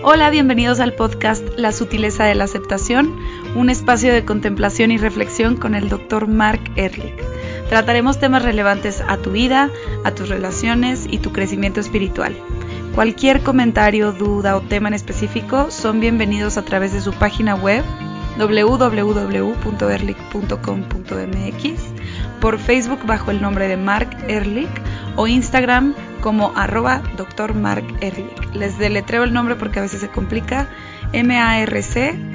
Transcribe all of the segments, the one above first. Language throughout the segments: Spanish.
Hola, bienvenidos al podcast La sutileza de la aceptación, un espacio de contemplación y reflexión con el Dr. Mark Ehrlich. Trataremos temas relevantes a tu vida, a tus relaciones y tu crecimiento espiritual. Cualquier comentario, duda o tema en específico son bienvenidos a través de su página web www.erlich.com.mx, por Facebook bajo el nombre de Mark Ehrlich o Instagram como arroba Dr. Mark Ehrlich. Les deletreo el nombre porque a veces se complica. M-A-R-C-E-H-R-L-I-C-H.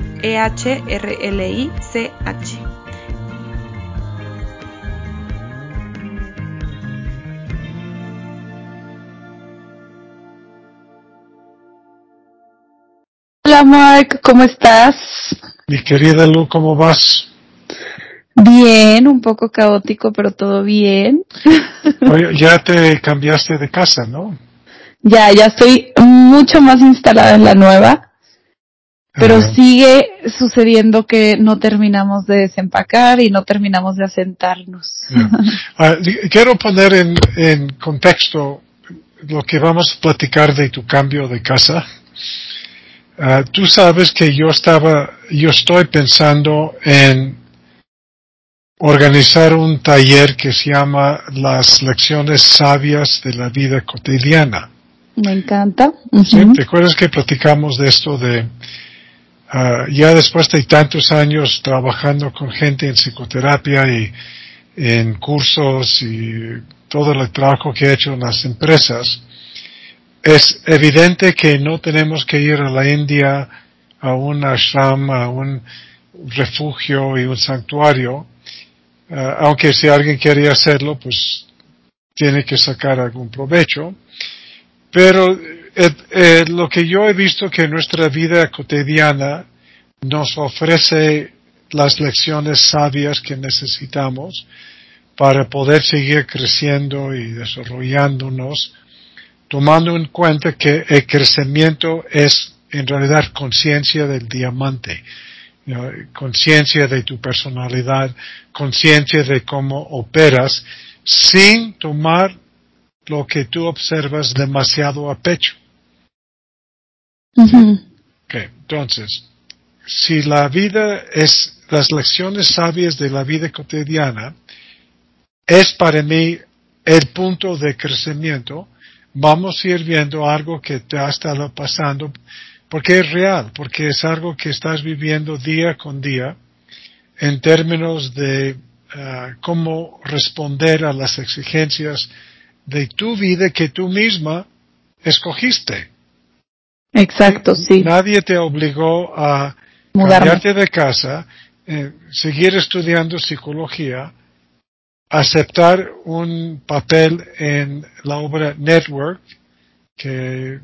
Hola Mark, ¿cómo estás? Mi querida Lu, ¿cómo vas? Bien, un poco caótico, pero todo bien. Oye, ya te cambiaste de casa, ¿no? Ya, ya estoy mucho más instalada en la nueva, pero sigue sucediendo que no terminamos de desempacar y no terminamos de asentarnos. Ah, quiero poner en, en contexto lo que vamos a platicar de tu cambio de casa. Ah, tú sabes que yo estaba, yo estoy pensando en organizar un taller que se llama Las lecciones sabias de la vida cotidiana. Me encanta. ¿Te acuerdas que platicamos de esto de ah, ya después de tantos años trabajando con gente en psicoterapia y en cursos y todo el trabajo que he hecho en las empresas? Es evidente que no tenemos que ir a la India a un ashram, a un refugio y un santuario Ah, aunque si alguien quiere hacerlo, pues tiene que sacar algún provecho. Pero eh, eh, lo que yo he visto que nuestra vida cotidiana nos ofrece las lecciones sabias que necesitamos para poder seguir creciendo y desarrollándonos, tomando en cuenta que el crecimiento es en realidad conciencia del diamante conciencia de tu personalidad, conciencia de cómo operas, sin tomar lo que tú observas demasiado a pecho. entonces, si la vida es las lecciones sabias de la vida cotidiana, es para mí el punto de crecimiento, vamos a ir viendo algo que te ha estado pasando porque es real, porque es algo que estás viviendo día con día en términos de ah, cómo responder a las exigencias de tu vida que tú misma escogiste. Exacto, sí. Nadie te obligó a cambiarte de casa, eh, seguir estudiando psicología, aceptar un papel en la obra Network, que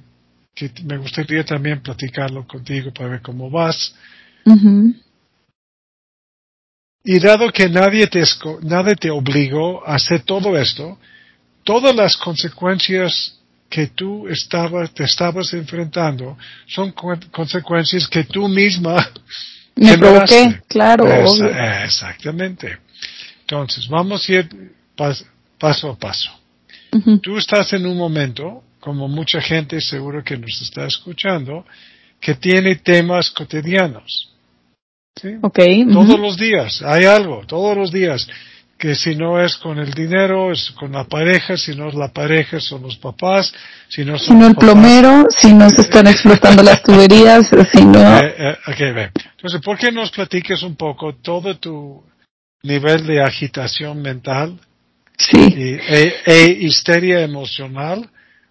que me gustaría también platicarlo contigo para ver cómo vas. Y dado que nadie te, nadie te obligó a hacer todo esto, todas las consecuencias que tú estabas, te estabas enfrentando son consecuencias que tú misma me provoqué, claro. exactamente. Entonces, vamos a ir paso a paso. Tú estás en un momento como mucha gente seguro que nos está escuchando, que tiene temas cotidianos. ¿sí? Todos los días, hay algo, todos los días, que si no es con el dinero, es con la pareja, si no es la pareja, son los papás, si no son si no el plomero, si no se están explotando las tuberías, si no... Eh, eh, Entonces, ¿por qué nos platiques un poco todo tu nivel de agitación mental sí. y, e, e histeria emocional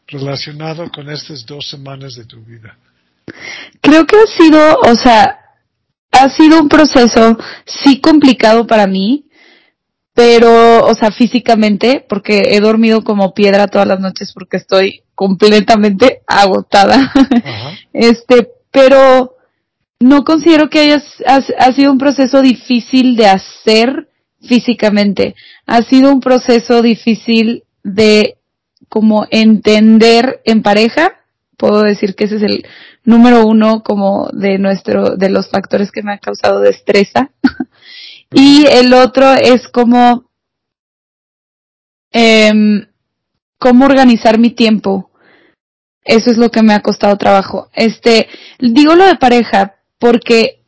relacionado con estas dos semanas de tu vida? Creo que ha sido, o sea, ha sido un proceso sí complicado para mí, pero, o sea, físicamente, porque he dormido como piedra todas las noches porque estoy completamente agotada. Este, pero no considero que haya ha sido un proceso difícil de hacer físicamente. Ha sido un proceso difícil de como entender en pareja, puedo decir que ese es el número uno como de nuestro, de los factores que me ha causado destreza. y el otro es como, eh, cómo organizar mi tiempo. eso es lo que me ha costado trabajo. Este, digo lo de pareja porque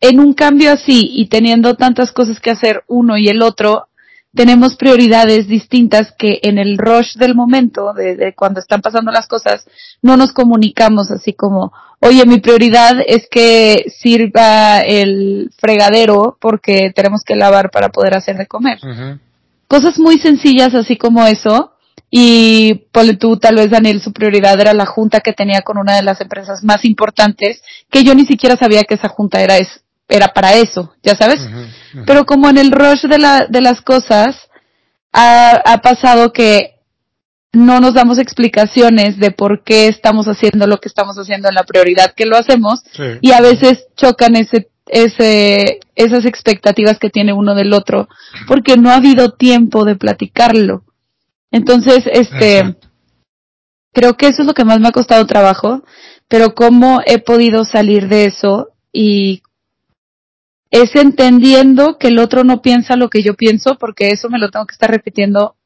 en un cambio así y teniendo tantas cosas que hacer uno y el otro, tenemos prioridades distintas que en el rush del momento, de, cuando están pasando las cosas, no nos comunicamos así como, oye, mi prioridad es que sirva el fregadero porque tenemos que lavar para poder hacer de comer. Cosas muy sencillas así como eso. Y ponle tú, tal vez Daniel, su prioridad era la junta que tenía con una de las empresas más importantes, que yo ni siquiera sabía que esa junta era, es, era para eso, ya sabes. Pero como en el rush de, la, de las cosas, ha, ha pasado que no nos damos explicaciones de por qué estamos haciendo lo que estamos haciendo en la prioridad que lo hacemos y a veces chocan ese ese esas expectativas que tiene uno del otro porque no ha habido tiempo de platicarlo. Entonces, este creo que eso es lo que más me ha costado trabajo, pero cómo he podido salir de eso y es entendiendo que el otro no piensa lo que yo pienso, porque eso me lo tengo que estar repitiendo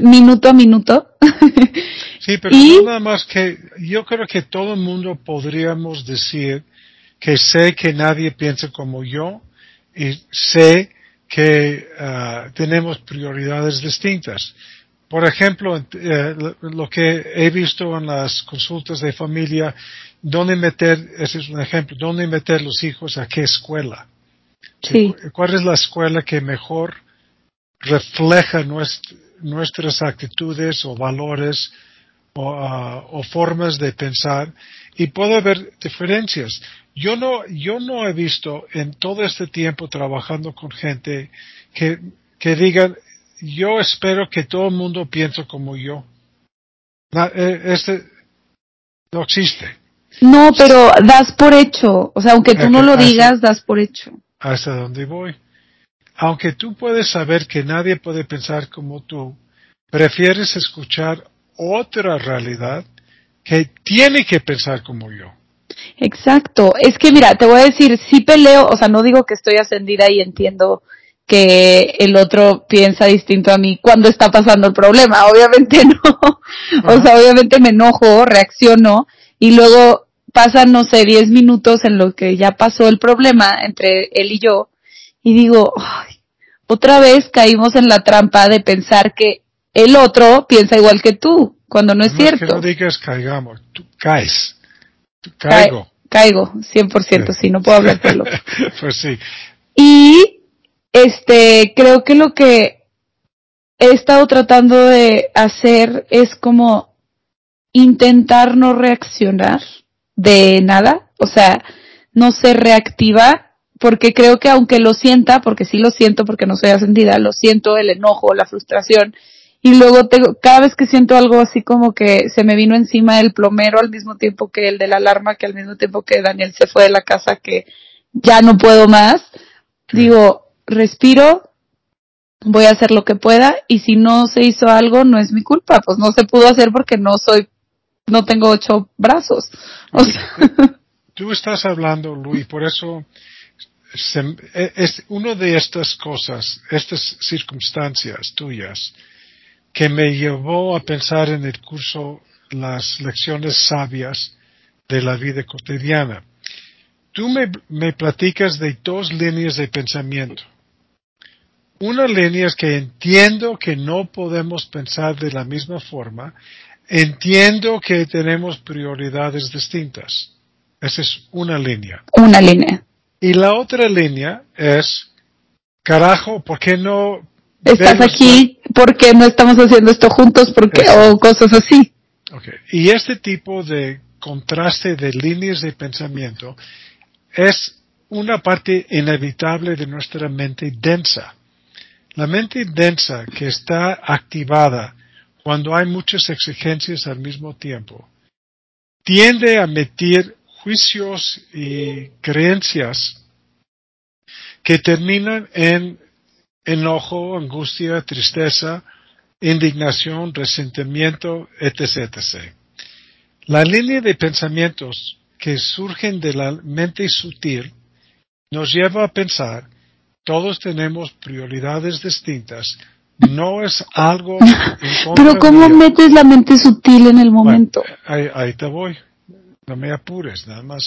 minuto a minuto. sí, pero no nada más que yo creo que todo el mundo podríamos decir que sé que nadie piensa como yo y sé que ah, tenemos prioridades distintas. Por ejemplo, eh, lo que he visto en las consultas de familia, dónde meter, ese es un ejemplo, dónde meter los hijos a qué escuela. Sí. ¿Cuál es la escuela que mejor refleja nuestras actitudes o valores ah, o, formas de pensar? Y puede haber diferencias. Yo no, yo no he visto en todo este tiempo trabajando con gente que, que digan, yo espero que todo el mundo piense como yo. Eh, este no existe. No, pero das por hecho. O sea, aunque tú no lo digas, das por hecho hasta dónde voy. Aunque tú puedes saber que nadie puede pensar como tú, prefieres escuchar otra realidad que tiene que pensar como yo. Exacto. Es que mira, te voy a decir, sí peleo, o sea, no digo que estoy ascendida y entiendo que el otro piensa distinto a mí cuando está pasando el problema. Obviamente no. O sea, obviamente me enojo, reacciono y luego pasan, no sé, 10 minutos en lo que ya pasó el problema entre él y yo y digo, ay, otra vez caímos en la trampa de pensar que el otro piensa igual que tú, cuando no es cierto. Que no digas caigamos, tú caes. caigo. caigo, 100%, sí. no puedo hablar lo pues sí. Y, este, creo que lo que he estado tratando de hacer es como intentar no reaccionar de nada, o sea, no ser reactiva, porque creo que aunque lo sienta, porque sí lo siento, porque no soy ascendida, lo siento, el enojo, la frustración, y luego tengo, cada vez que siento algo así como que se me vino encima el plomero al mismo tiempo que el de la alarma, que al mismo tiempo que Daniel se fue de la casa, que ya no puedo más, digo, respiro, voy a hacer lo que pueda, y si no se hizo algo, no es mi culpa, pues no se pudo hacer porque no soy no tengo ocho brazos. Tú estás hablando, Luis, por eso e, es una de estas cosas, estas circunstancias tuyas, que me llevó a pensar en el curso las lecciones sabias de la vida cotidiana. Tú me, me platicas de dos líneas de pensamiento. Una línea es que entiendo que no podemos pensar de la misma forma Entiendo que tenemos prioridades distintas. Esa es una línea. Una línea. Y la otra línea es, carajo, ¿por qué no... Estás aquí, ¿por qué no estamos haciendo esto juntos? ¿Por qué? O cosas así. Okay. Y este tipo de contraste de líneas de pensamiento es una parte inevitable de nuestra mente densa. La mente densa que está activada cuando hay muchas exigencias al mismo tiempo, tiende a meter juicios y creencias que terminan en enojo, angustia, tristeza, indignación, resentimiento, etc. La línea de pensamientos que surgen de la mente sutil nos lleva a pensar todos tenemos prioridades distintas No es algo. Pero ¿cómo metes la mente sutil en el momento? ahí, te voy. No me apures, nada más.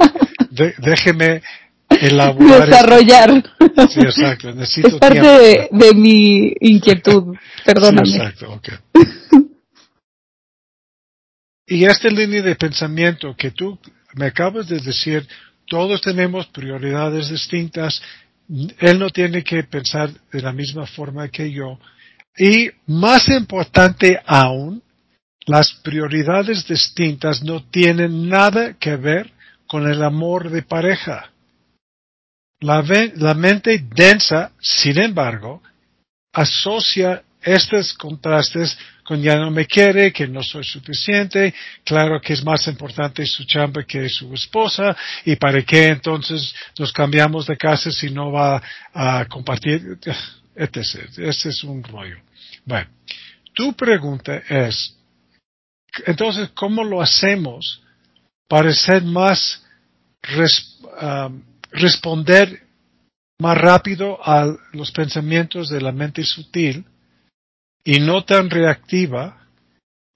déjeme elaborar. Desarrollar. Sí, exacto. Necesito es parte de, mi inquietud. Perdóname. Sí, exacto, ok. y esta línea de pensamiento que tú me acabas de decir, todos tenemos prioridades distintas. Él no tiene que pensar de la misma forma que yo. Y más importante aún, las prioridades distintas no tienen nada que ver con el amor de pareja. La, mente densa, sin embargo, asocia estos contrastes con ya no me quiere, que no soy suficiente, claro que es más importante su chamba que su esposa, y para qué entonces nos cambiamos de casa si no va a compartir, etc. Ese es un rollo. Bueno, tu pregunta es, entonces, ¿cómo lo hacemos para ser más, um, responder más rápido a los pensamientos de la mente sutil? Y no tan reactiva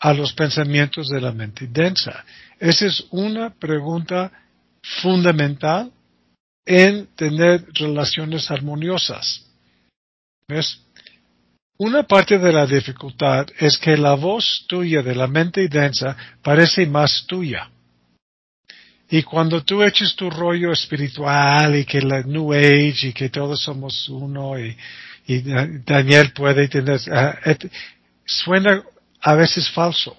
a los pensamientos de la mente densa. Esa es una pregunta fundamental en tener relaciones armoniosas. ¿Ves? Una parte de la dificultad es que la voz tuya de la mente densa parece más tuya. Y cuando tú eches tu rollo espiritual y que la New Age y que todos somos uno y, y Daniel puede tener, ah, suena a veces falso.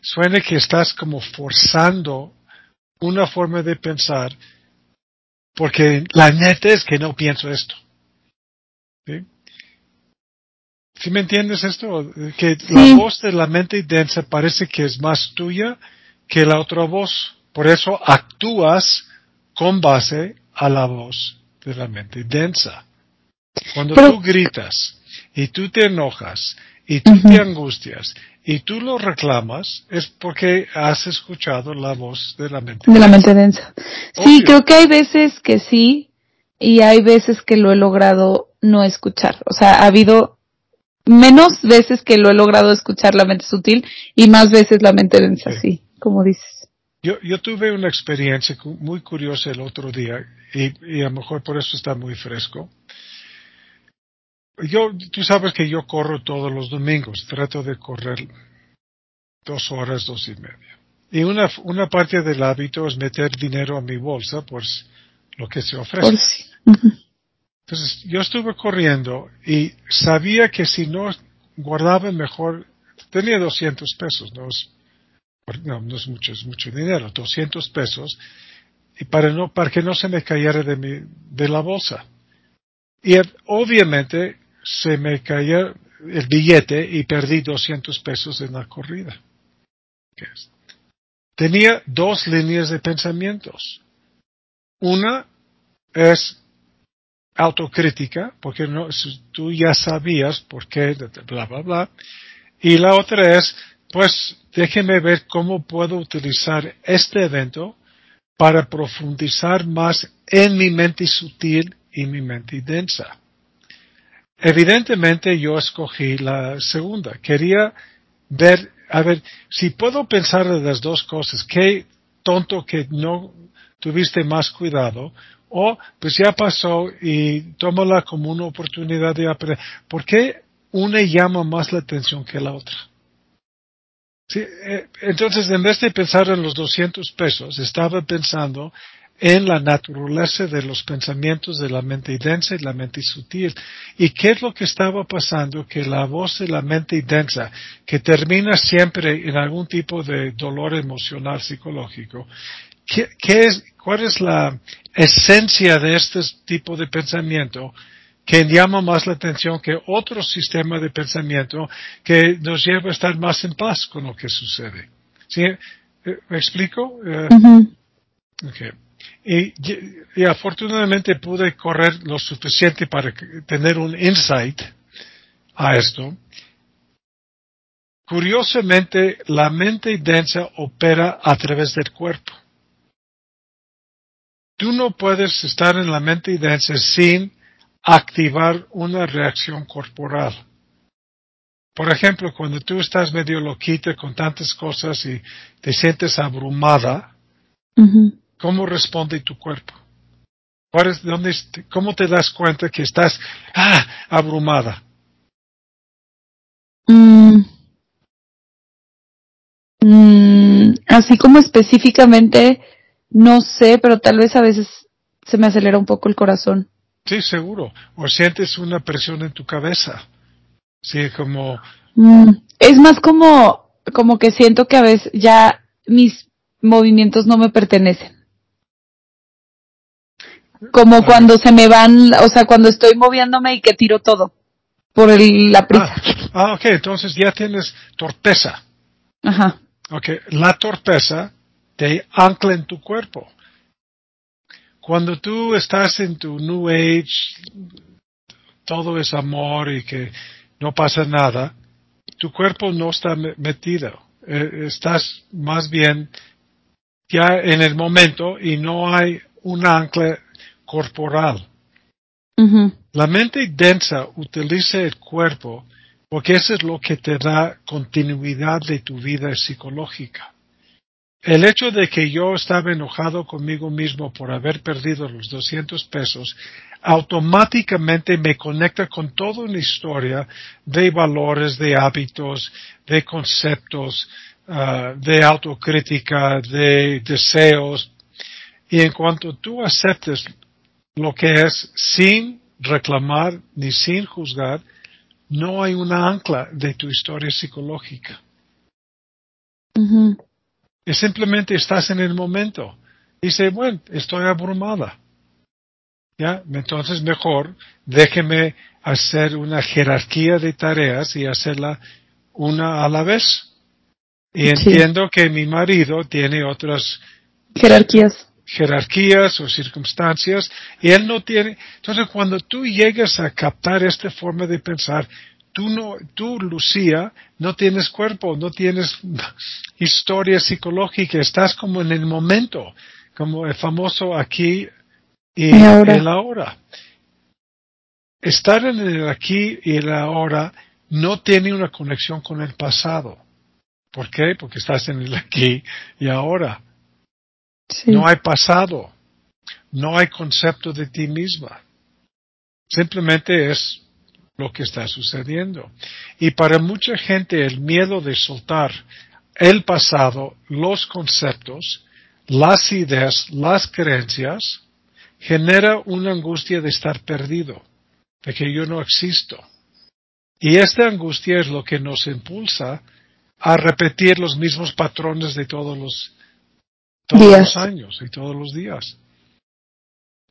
Suena que estás como forzando una forma de pensar porque la neta es que no pienso esto. ¿Sí? ¿Sí me entiendes esto? Que la voz de la mente densa parece que es más tuya que la otra voz. Por eso actúas con base a la voz de la mente densa. Cuando tú gritas y tú te enojas y tú te angustias y tú lo reclamas, es porque has escuchado la voz de la mente. De la mente densa. Sí, creo que hay veces que sí y hay veces que lo he logrado no escuchar. O sea, ha habido menos veces que lo he logrado escuchar la mente sutil y más veces la mente densa, sí, como dices. Yo, yo tuve una experiencia muy curiosa el otro día y, y a lo mejor por eso está muy fresco yo, tú sabes que yo corro todos los domingos, trato de correr dos horas, dos y media. Y una, una parte del hábito es meter dinero a mi bolsa, pues lo que se ofrece. Entonces, yo estuve corriendo y sabía que si no guardaba mejor, tenía 200 pesos, no es, no, no es mucho, es mucho dinero, 200 pesos, y para no, para que no se me cayera de mi, de la bolsa. Y obviamente se me cayó el billete y perdí 200 pesos en la corrida. Tenía dos líneas de pensamientos. Una es autocrítica, porque no, tú ya sabías por qué, bla, bla, bla. Y la otra es, pues, déjeme ver cómo puedo utilizar este evento para profundizar más en mi mente sutil y mi mente densa. Evidentemente yo escogí la segunda. Quería ver, a ver, si puedo pensar de las dos cosas, qué tonto que no tuviste más cuidado, o pues ya pasó y tómala como una oportunidad de aprender. ¿Por qué una llama más la atención que la otra? Sí, eh, entonces, en vez de pensar en los 200 pesos, estaba pensando en la naturaleza de los pensamientos de la mente densa y la mente sutil. ¿Y qué es lo que estaba pasando? Que la voz de la mente densa, que termina siempre en algún tipo de dolor emocional psicológico, ¿qué, es, ¿cuál es la esencia de este tipo de pensamiento? que llama más la atención que otro sistema de pensamiento que nos lleva a estar más en paz con lo que sucede. ¿Sí? ¿Me explico? Eh, okay. Y, afortunadamente pude correr lo suficiente para tener un insight a esto. Curiosamente, la mente densa opera a través del cuerpo. Tú no puedes estar en la mente densa sin activar una reacción corporal. Por ejemplo, cuando tú estás medio loquita con tantas cosas y te sientes abrumada, ¿cómo responde tu cuerpo? dónde, ¿Cómo te das cuenta que estás ah, abrumada? Mm. Mm, así como específicamente, no sé, pero tal vez a veces se me acelera un poco el corazón. Sí, seguro. O sientes una presión en tu cabeza. Sí, como... Mm, es más como, como que siento que a veces ya mis movimientos no me pertenecen. Como cuando se me van, o sea, cuando estoy moviéndome y que tiro todo por el, la prisa. Ah, ah, ok, entonces ya tienes torpeza. Ajá. Ok, la torpeza te ancla en tu cuerpo. Cuando tú estás en tu New Age, todo es amor y que no pasa nada, tu cuerpo no está metido. Eh, estás más bien ya en el momento y no hay un ancla corporal. La mente densa utiliza el cuerpo porque eso es lo que te da continuidad de tu vida psicológica. El hecho de que yo estaba enojado conmigo mismo por haber perdido los 200 pesos automáticamente me conecta con toda una historia de valores, de hábitos, de conceptos, ah, de autocrítica, de deseos. Y en cuanto tú aceptes lo que es sin reclamar ni sin juzgar, no hay una ancla de tu historia psicológica. Es simplemente estás en el momento. Dice, bueno, estoy abrumada. ¿Ya? Entonces mejor déjeme hacer una jerarquía de tareas y hacerla una a la vez. Y entiendo que mi marido tiene otras jerarquías jerarquías o circunstancias y él no tiene. Entonces, cuando tú llegas a captar esta forma de pensar, tú no, tú, Lucía, no tienes cuerpo, no tienes historia psicológica, estás como en el momento, como el famoso aquí y, el ahora. Estar en el aquí y el ahora no tiene una conexión con el pasado. ¿Por qué? Porque estás en el aquí y ahora. No hay pasado. No hay concepto de ti misma. Simplemente es lo que está sucediendo. Y para mucha gente el miedo de soltar el pasado, los conceptos, las ideas, las creencias, genera una angustia de estar perdido, de que yo no existo. Y esta angustia es lo que nos impulsa a repetir los mismos patrones de todos los todos los años y todos los días.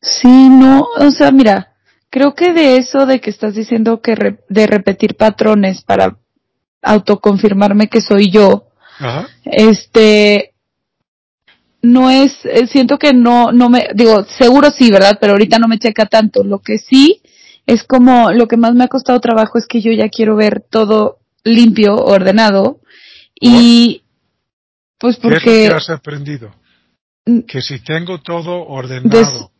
Sí, no, o sea, mira, creo que de eso de que estás diciendo que de repetir patrones para autoconfirmarme que soy yo, este, no es, eh, siento que no, no me, digo, seguro sí, ¿verdad? Pero ahorita no me checa tanto. Lo que sí es como, lo que más me ha costado trabajo es que yo ya quiero ver todo limpio, ordenado, y, pues porque... ¿Qué es que has aprendido? Mm. Que si tengo todo ordenado.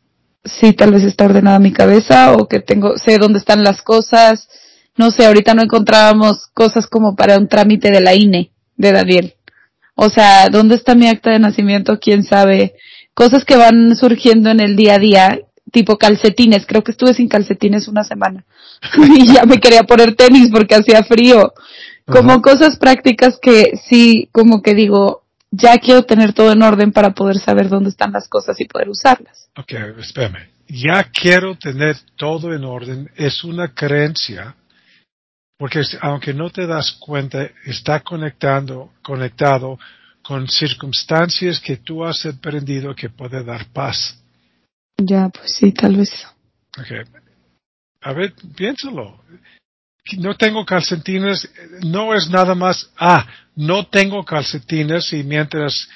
sí, tal vez está ordenada mi cabeza o que tengo, sé dónde están las cosas. No sé, ahorita no encontrábamos cosas como para un trámite de la INE de Daniel. O sea, ¿dónde está mi acta de nacimiento? ¿Quién sabe? Cosas que van surgiendo en el día a día, tipo calcetines. Creo que estuve sin calcetines una semana. y ya me quería poner tenis porque hacía frío. Como cosas prácticas que sí, como que digo, ya quiero tener todo en orden para poder saber dónde están las cosas y poder usarlas. Ok, espérame. Ya quiero tener todo en orden es una creencia, porque aunque no te das cuenta, está conectando, conectado con circunstancias que tú has aprendido que puede dar paz. Ya, pues sí, tal vez. Okay. A ver, piénsalo no tengo calcetines, no es nada más, ah, no tengo calcetines y mientras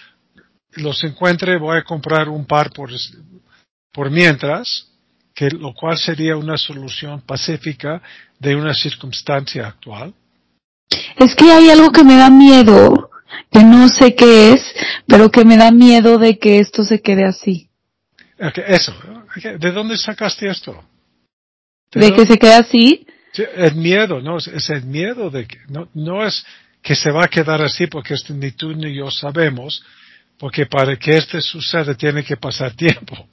los encuentre voy a comprar un par por, por mientras, que lo cual sería una solución pacífica de una circunstancia actual. Es que hay algo que me da miedo, que no sé qué es, pero que me da miedo de que esto se quede así. eso, ¿de dónde sacaste esto? ¿De, que se quede así? El miedo, no, es el miedo de que, no, no es que se va a quedar así porque este, ni tú ni yo sabemos, porque para que este suceda tiene que pasar tiempo.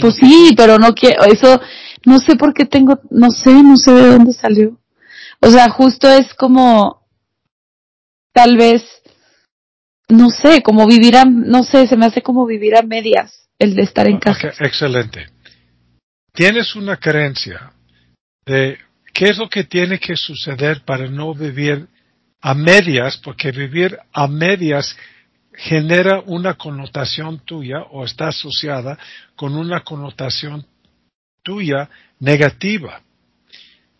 pues sí, pero no quiero, eso, no sé por qué tengo, no sé, no sé de dónde salió. O sea, justo es como, tal vez, no sé, como vivir a, no sé, se me hace como vivir a medias el de estar en casa. excelente. Tienes una creencia de qué es lo que tiene que suceder para no vivir a medias, porque vivir a medias genera una connotación tuya o está asociada con una connotación tuya negativa.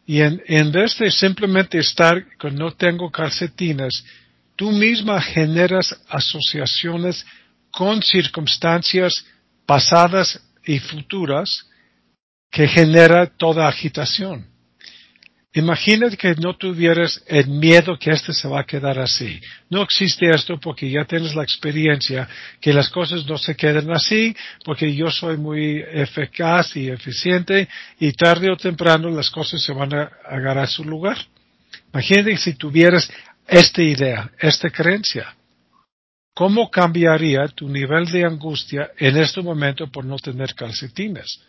Y en, en vez de simplemente estar con no tengo calcetines, tú misma generas asociaciones con circunstancias pasadas y futuras que genera toda agitación. Imagínate que no tuvieras el miedo que este se va a quedar así. No existe esto porque ya tienes la experiencia que las cosas no se queden así, porque yo soy muy eficaz y eficiente y tarde o temprano las cosas se van a agarrar a su lugar. Imagínate si tuvieras esta idea, esta creencia. ¿Cómo cambiaría tu nivel de angustia en este momento por no tener calcetines?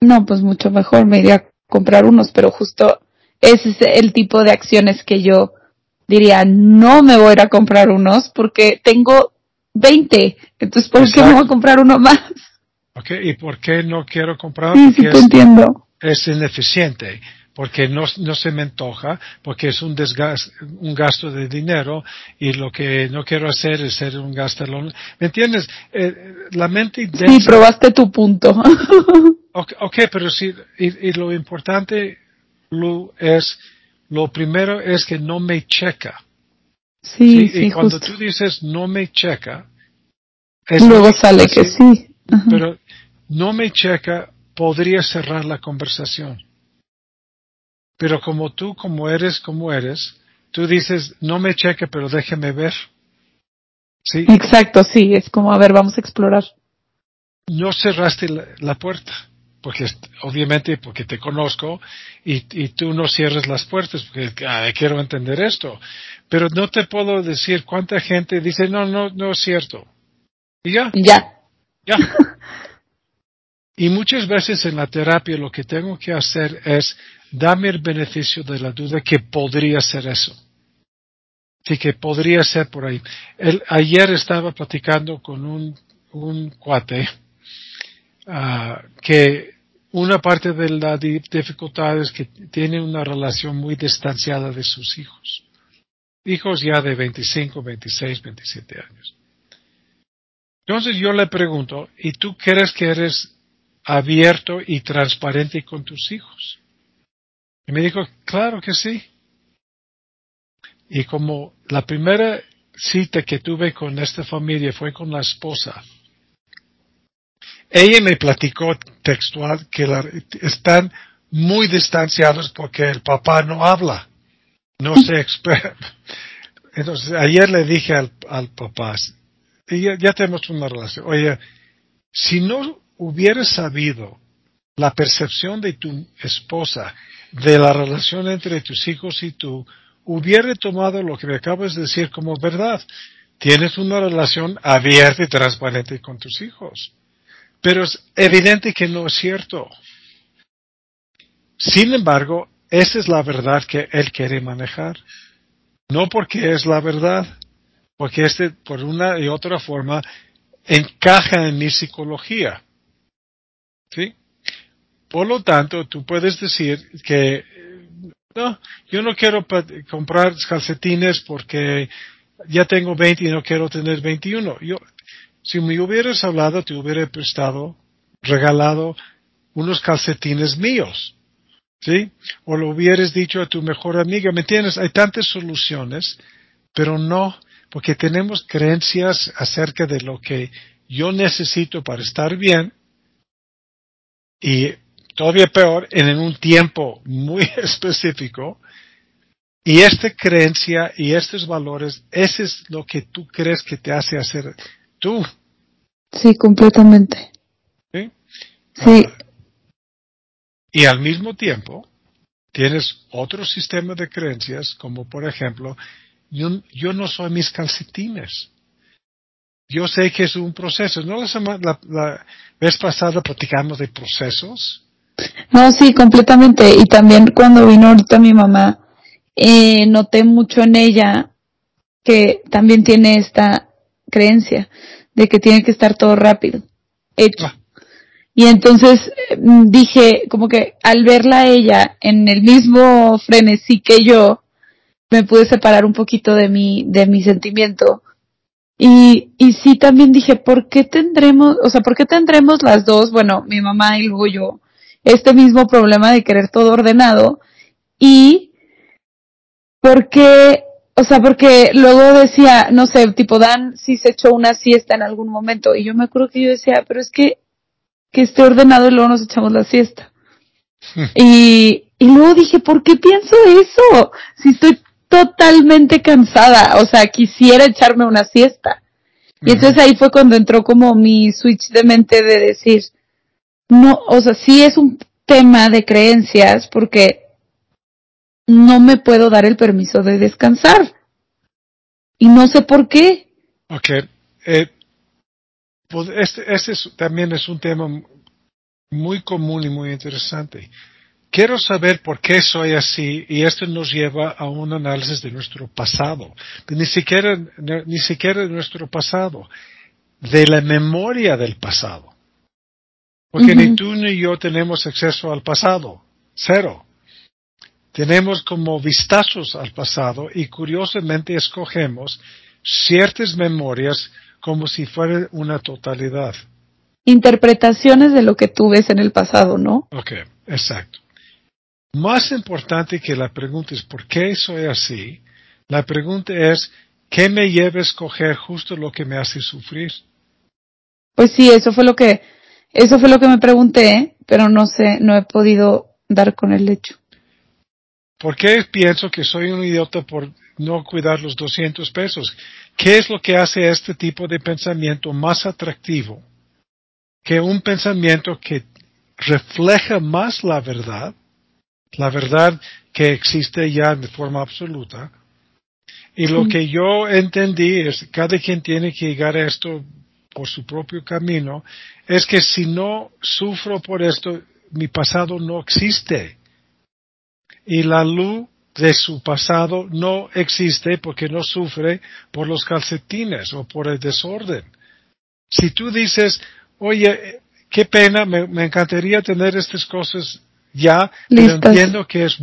No, pues mucho mejor, me iría comprar unos, pero justo ese es el tipo de acciones que yo diría, no me voy a ir a comprar unos porque tengo 20, entonces ¿por qué no voy a comprar uno más? Ok, ¿y por qué no quiero comprar? Sí, sí, te entiendo. Es ineficiente porque no, no, se me antoja, porque es un, un gasto de dinero y lo que no quiero hacer es ser un gastalón. ¿Me entiendes? Eh, la mente Sí, probaste tu punto. okay, ok, pero sí, y, lo importante, Lu, es, lo primero es que no me checa. Sí, sí, Y cuando tú dices no me checa, luego sale que sí. Pero no me checa podría cerrar la conversación. Pero como tú, como eres, como eres, tú dices, no me cheque, pero déjeme ver. ¿Sí? Exacto, sí, es como, a ver, vamos a explorar. No cerraste la, puerta, porque obviamente porque te conozco y, y, tú no cierres las puertas, porque quiero entender esto. Pero no te puedo decir cuánta gente dice, no, no, no es cierto. Y ya. Ya. Ya. y muchas veces en la terapia lo que tengo que hacer es dame el beneficio de la duda que podría ser eso. Sí, que podría ser por ahí. ayer estaba platicando con un, un cuate ah, que una parte de la dificultad es que tiene una relación muy distanciada de sus hijos. Hijos ya de 25, 26, 27 años. Entonces yo le pregunto, ¿y tú crees que eres abierto y transparente con tus hijos? Y me dijo, claro que sí. Y como la primera cita que tuve con esta familia fue con la esposa, ella me platicó textual que están muy distanciados porque el papá no habla, no se expresa. Entonces, ayer le dije al, al papá, y ya, ya, tenemos una relación, oye, si no hubieras sabido la percepción de tu esposa de la relación entre tus hijos y tú, hubiera tomado lo que me acabas de decir como verdad. Tienes una relación abierta y transparente con tus hijos. Pero es evidente que no es cierto. Sin embargo, esa es la verdad que él quiere manejar. No porque es la verdad, porque este, por una y otra forma, encaja en mi psicología. ¿Sí? Por lo tanto, tú puedes decir que no, yo no quiero comprar calcetines porque ya tengo 20 y no quiero tener 21. Yo, si me hubieras hablado, te hubiera prestado, regalado unos calcetines míos. ¿Sí? O lo hubieras dicho a tu mejor amiga. ¿Me entiendes? Hay tantas soluciones, pero no, porque tenemos creencias acerca de lo que yo necesito para estar bien y todavía peor, en un tiempo muy específico. Y esta creencia y estos valores, ese es lo que tú crees que te hace hacer tú. Sí, completamente. Sí. sí. y al mismo tiempo, tienes otro sistema de creencias, como por ejemplo, yo, yo no soy mis calcetines. Yo sé que es un proceso. ¿No la, la vez pasada platicamos de procesos? No, sí, completamente. Y también cuando vino ahorita mi mamá, eh, noté mucho en ella que también tiene esta creencia de que tiene que estar todo rápido, hecho. Ah. Y entonces mm, dije, como que al verla a ella en el mismo frenesí que yo, me pude separar un poquito de mi, de mi sentimiento. Y, y sí también dije, ¿por qué tendremos, o sea, por qué tendremos las dos, bueno, mi mamá y luego yo, este mismo problema de querer todo ordenado? Y porque, o sea, porque luego decía, no sé, tipo Dan si se echó una siesta en algún momento. Y yo me acuerdo que yo decía, pero es que que esté ordenado y luego nos echamos la siesta. y, y luego dije, ¿por qué pienso eso? Si estoy totalmente cansada, o sea, quisiera echarme una siesta. Y entonces ahí fue cuando entró como mi switch de mente de decir, no, o sea, sí es un tema de creencias porque no me puedo dar el permiso de descansar. Y no sé por qué. Ok. Eh, pues este, este también es un tema muy común y muy interesante. Quiero saber por qué soy así y esto nos lleva a un análisis de nuestro pasado, ni siquiera, ni siquiera de nuestro pasado, de la memoria del pasado. Porque ni tú ni yo tenemos acceso al pasado, cero. Tenemos como vistazos al pasado y curiosamente escogemos ciertas memorias como si fuera una totalidad. Interpretaciones de lo que tú ves en el pasado, ¿no? Ok, exacto. Más importante que la pregunta es ¿por qué soy así? La pregunta es ¿qué me lleva a escoger justo lo que me hace sufrir? Pues sí, eso fue lo que, eso fue lo que me pregunté, pero no sé, no he podido dar con el hecho. ¿Por qué pienso que soy un idiota por no cuidar los 200 pesos? ¿Qué es lo que hace este tipo de pensamiento más atractivo que un pensamiento que refleja más la verdad, la verdad que existe ya de forma absoluta? Y lo que yo entendí es, cada quien tiene que llegar a esto por su propio camino, es que si no sufro por esto, mi pasado no existe. Y la luz de su pasado no existe porque no sufre por los calcetines o por el desorden. Si tú dices, oye, qué pena, me, encantaría tener estas cosas ya, pero entiendo que es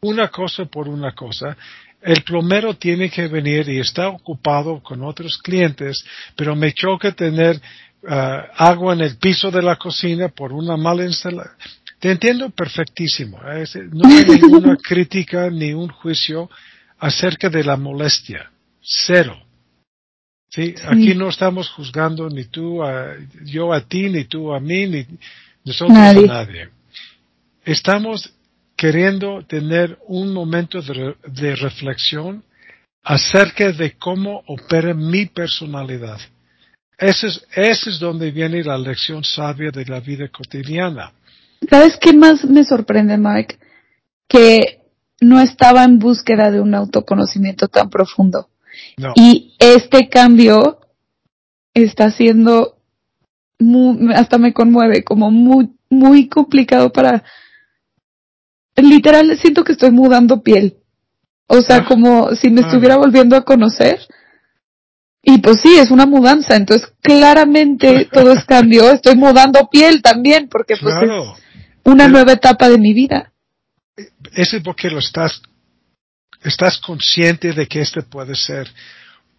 una cosa por una cosa, el plomero tiene que venir y está ocupado con otros clientes, pero me choca tener ah, agua en el piso de la cocina por una mala instalación. Te entiendo perfectísimo. No hay ninguna crítica ni un juicio acerca de la molestia. Cero. ¿Sí? Aquí no estamos juzgando ni tú a, yo a ti, ni tú a mí, ni nosotros a nadie. Estamos queriendo tener un momento de, reflexión acerca de cómo opera mi personalidad. Ese es, ese es donde viene la lección sabia de la vida cotidiana. ¿Sabes qué más me sorprende, Mike? Que no estaba en búsqueda de un autoconocimiento tan profundo. Y este cambio está siendo, hasta me conmueve, como muy, muy complicado para, literal siento que estoy mudando piel. O sea, ah. como si me ah. estuviera volviendo a conocer. Y pues sí, es una mudanza, entonces claramente todo es cambio, estoy mudando piel también, porque pues una nueva etapa de mi vida. Ese es porque lo estás, estás consciente de que este puede ser.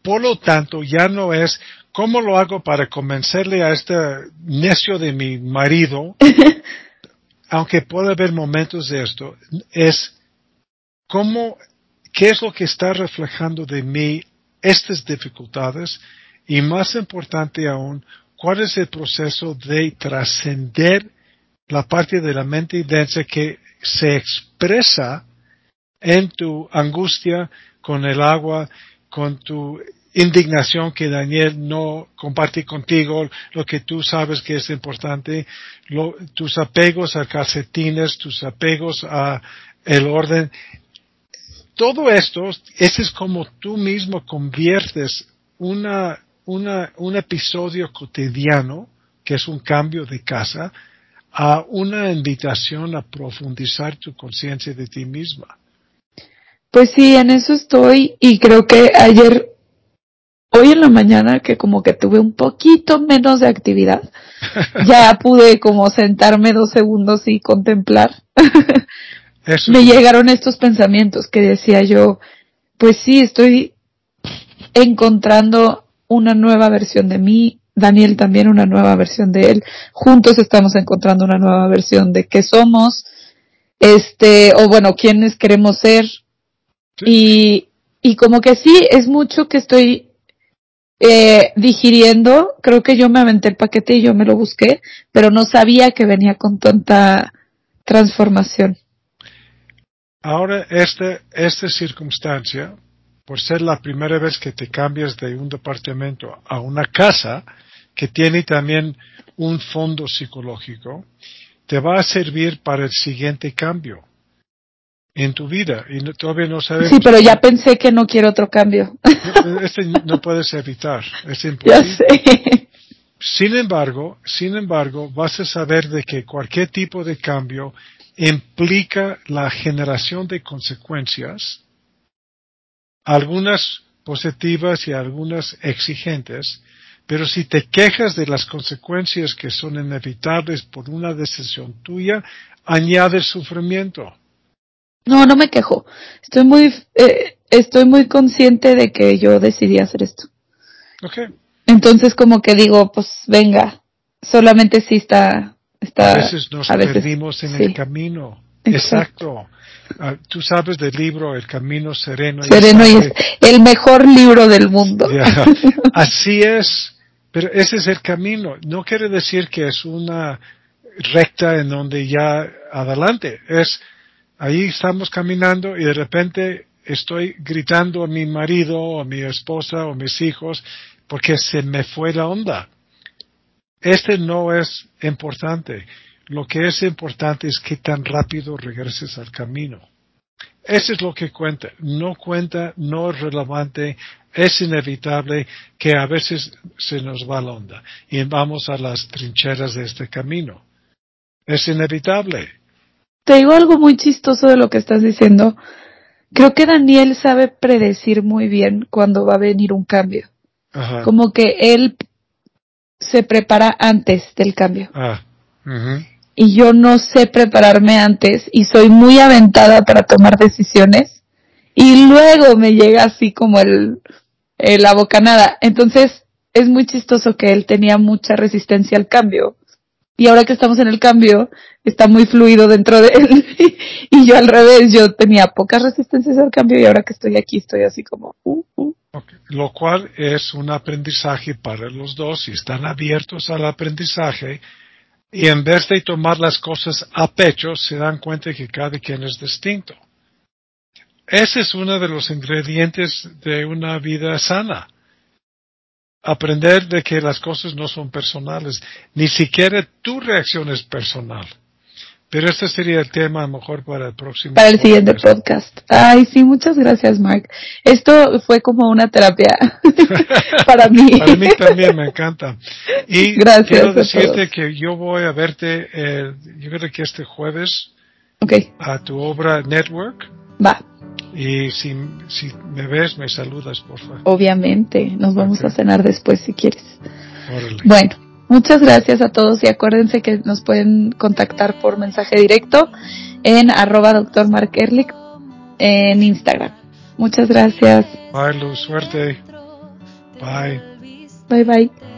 Por lo tanto, ya no es cómo lo hago para convencerle a este necio de mi marido, aunque puede haber momentos de esto, es cómo, qué es lo que está reflejando de mí estas dificultades y más importante aún, cuál es el proceso de trascender la parte de la mente densa que se expresa en tu angustia con el agua, con tu indignación que Daniel no comparte contigo, lo que tú sabes que es importante, tus apegos a calcetines, tus apegos a el orden. Todo esto, ese es como tú mismo conviertes una, una, un episodio cotidiano, que es un cambio de casa, a una invitación a profundizar tu conciencia de ti misma. Pues sí, en eso estoy y creo que ayer, hoy en la mañana, que como que tuve un poquito menos de actividad, ya pude como sentarme dos segundos y contemplar. Me llegaron estos pensamientos que decía yo, pues sí, estoy encontrando una nueva versión de mí, Daniel también una nueva versión de él, juntos estamos encontrando una nueva versión de qué somos, este, o bueno, quiénes queremos ser, y, y como que sí, es mucho que estoy eh, digiriendo. Creo que yo me aventé el paquete y yo me lo busqué, pero no sabía que venía con tanta transformación. Ahora, esta, esta circunstancia, por ser la primera vez que te cambias de un departamento a una casa que tiene también un fondo psicológico, te va a servir para el siguiente cambio en tu vida y todavía no sabes. Sí, pero ya pensé que no quiero otro cambio. Este no puedes evitar, es imposible. Ya sé. Sin embargo, sin embargo, vas a saber de que cualquier tipo de cambio implica la generación de consecuencias, algunas positivas y algunas exigentes, pero si te quejas de las consecuencias que son inevitables por una decisión tuya, añades sufrimiento. No, no me quejo. Estoy muy, eh, estoy muy consciente de que yo decidí hacer esto. Okay. Entonces como que digo, pues venga, solamente si está, está. A veces nos perdimos en el camino. Exacto. Ah, tú sabes del libro El Camino Sereno. Sereno y, es el mejor libro del mundo. Así es, pero ese es el camino. No quiere decir que es una recta en donde ya adelante. Es ahí estamos caminando y de repente estoy gritando a mi marido o a mi esposa o a mis hijos porque se me fue la onda. Este no es importante. Lo que es importante es que tan rápido regreses al camino. Eso es lo que cuenta. No cuenta, no es relevante, es inevitable que a veces se nos va la onda y vamos a las trincheras de este camino. Es inevitable te digo algo muy chistoso de lo que estás diciendo. Creo que Daniel sabe predecir muy bien cuando va a venir un cambio. Como que él se prepara antes del cambio. Ah. Y yo no sé prepararme antes y soy muy aventada para tomar decisiones. Y luego me llega así como el, la bocanada. Entonces es muy chistoso que él tenía mucha resistencia al cambio y ahora que estamos en el cambio, está muy fluido dentro de él. y yo al revés, yo tenía pocas resistencias al cambio y ahora que estoy aquí estoy así como... Uh, uh. Lo cual es un aprendizaje para los dos y están abiertos al aprendizaje y en vez de tomar las cosas a pecho se dan cuenta que cada quien es distinto. Ese es uno de los ingredientes de una vida sana aprender de que las cosas no son personales, ni siquiera tu reacción es personal. Pero este sería el tema a lo mejor para el próximo. Para el siguiente podcast. Ay, sí, muchas gracias, Mark. Esto fue como una terapia para mí. para mí también me encanta. Y gracias quiero decirte que yo voy a verte, eh, yo creo que este jueves, okay. a tu obra Network. Va. Y si, si me ves, me saludas, por favor. Obviamente, nos vamos a cenar después si quieres. Bueno, muchas gracias a todos y acuérdense que nos pueden contactar por mensaje directo en arroba doctor Mark Ehrlich en Instagram. Muchas gracias. Bye, Luz, suerte. Bye. Bye, bye.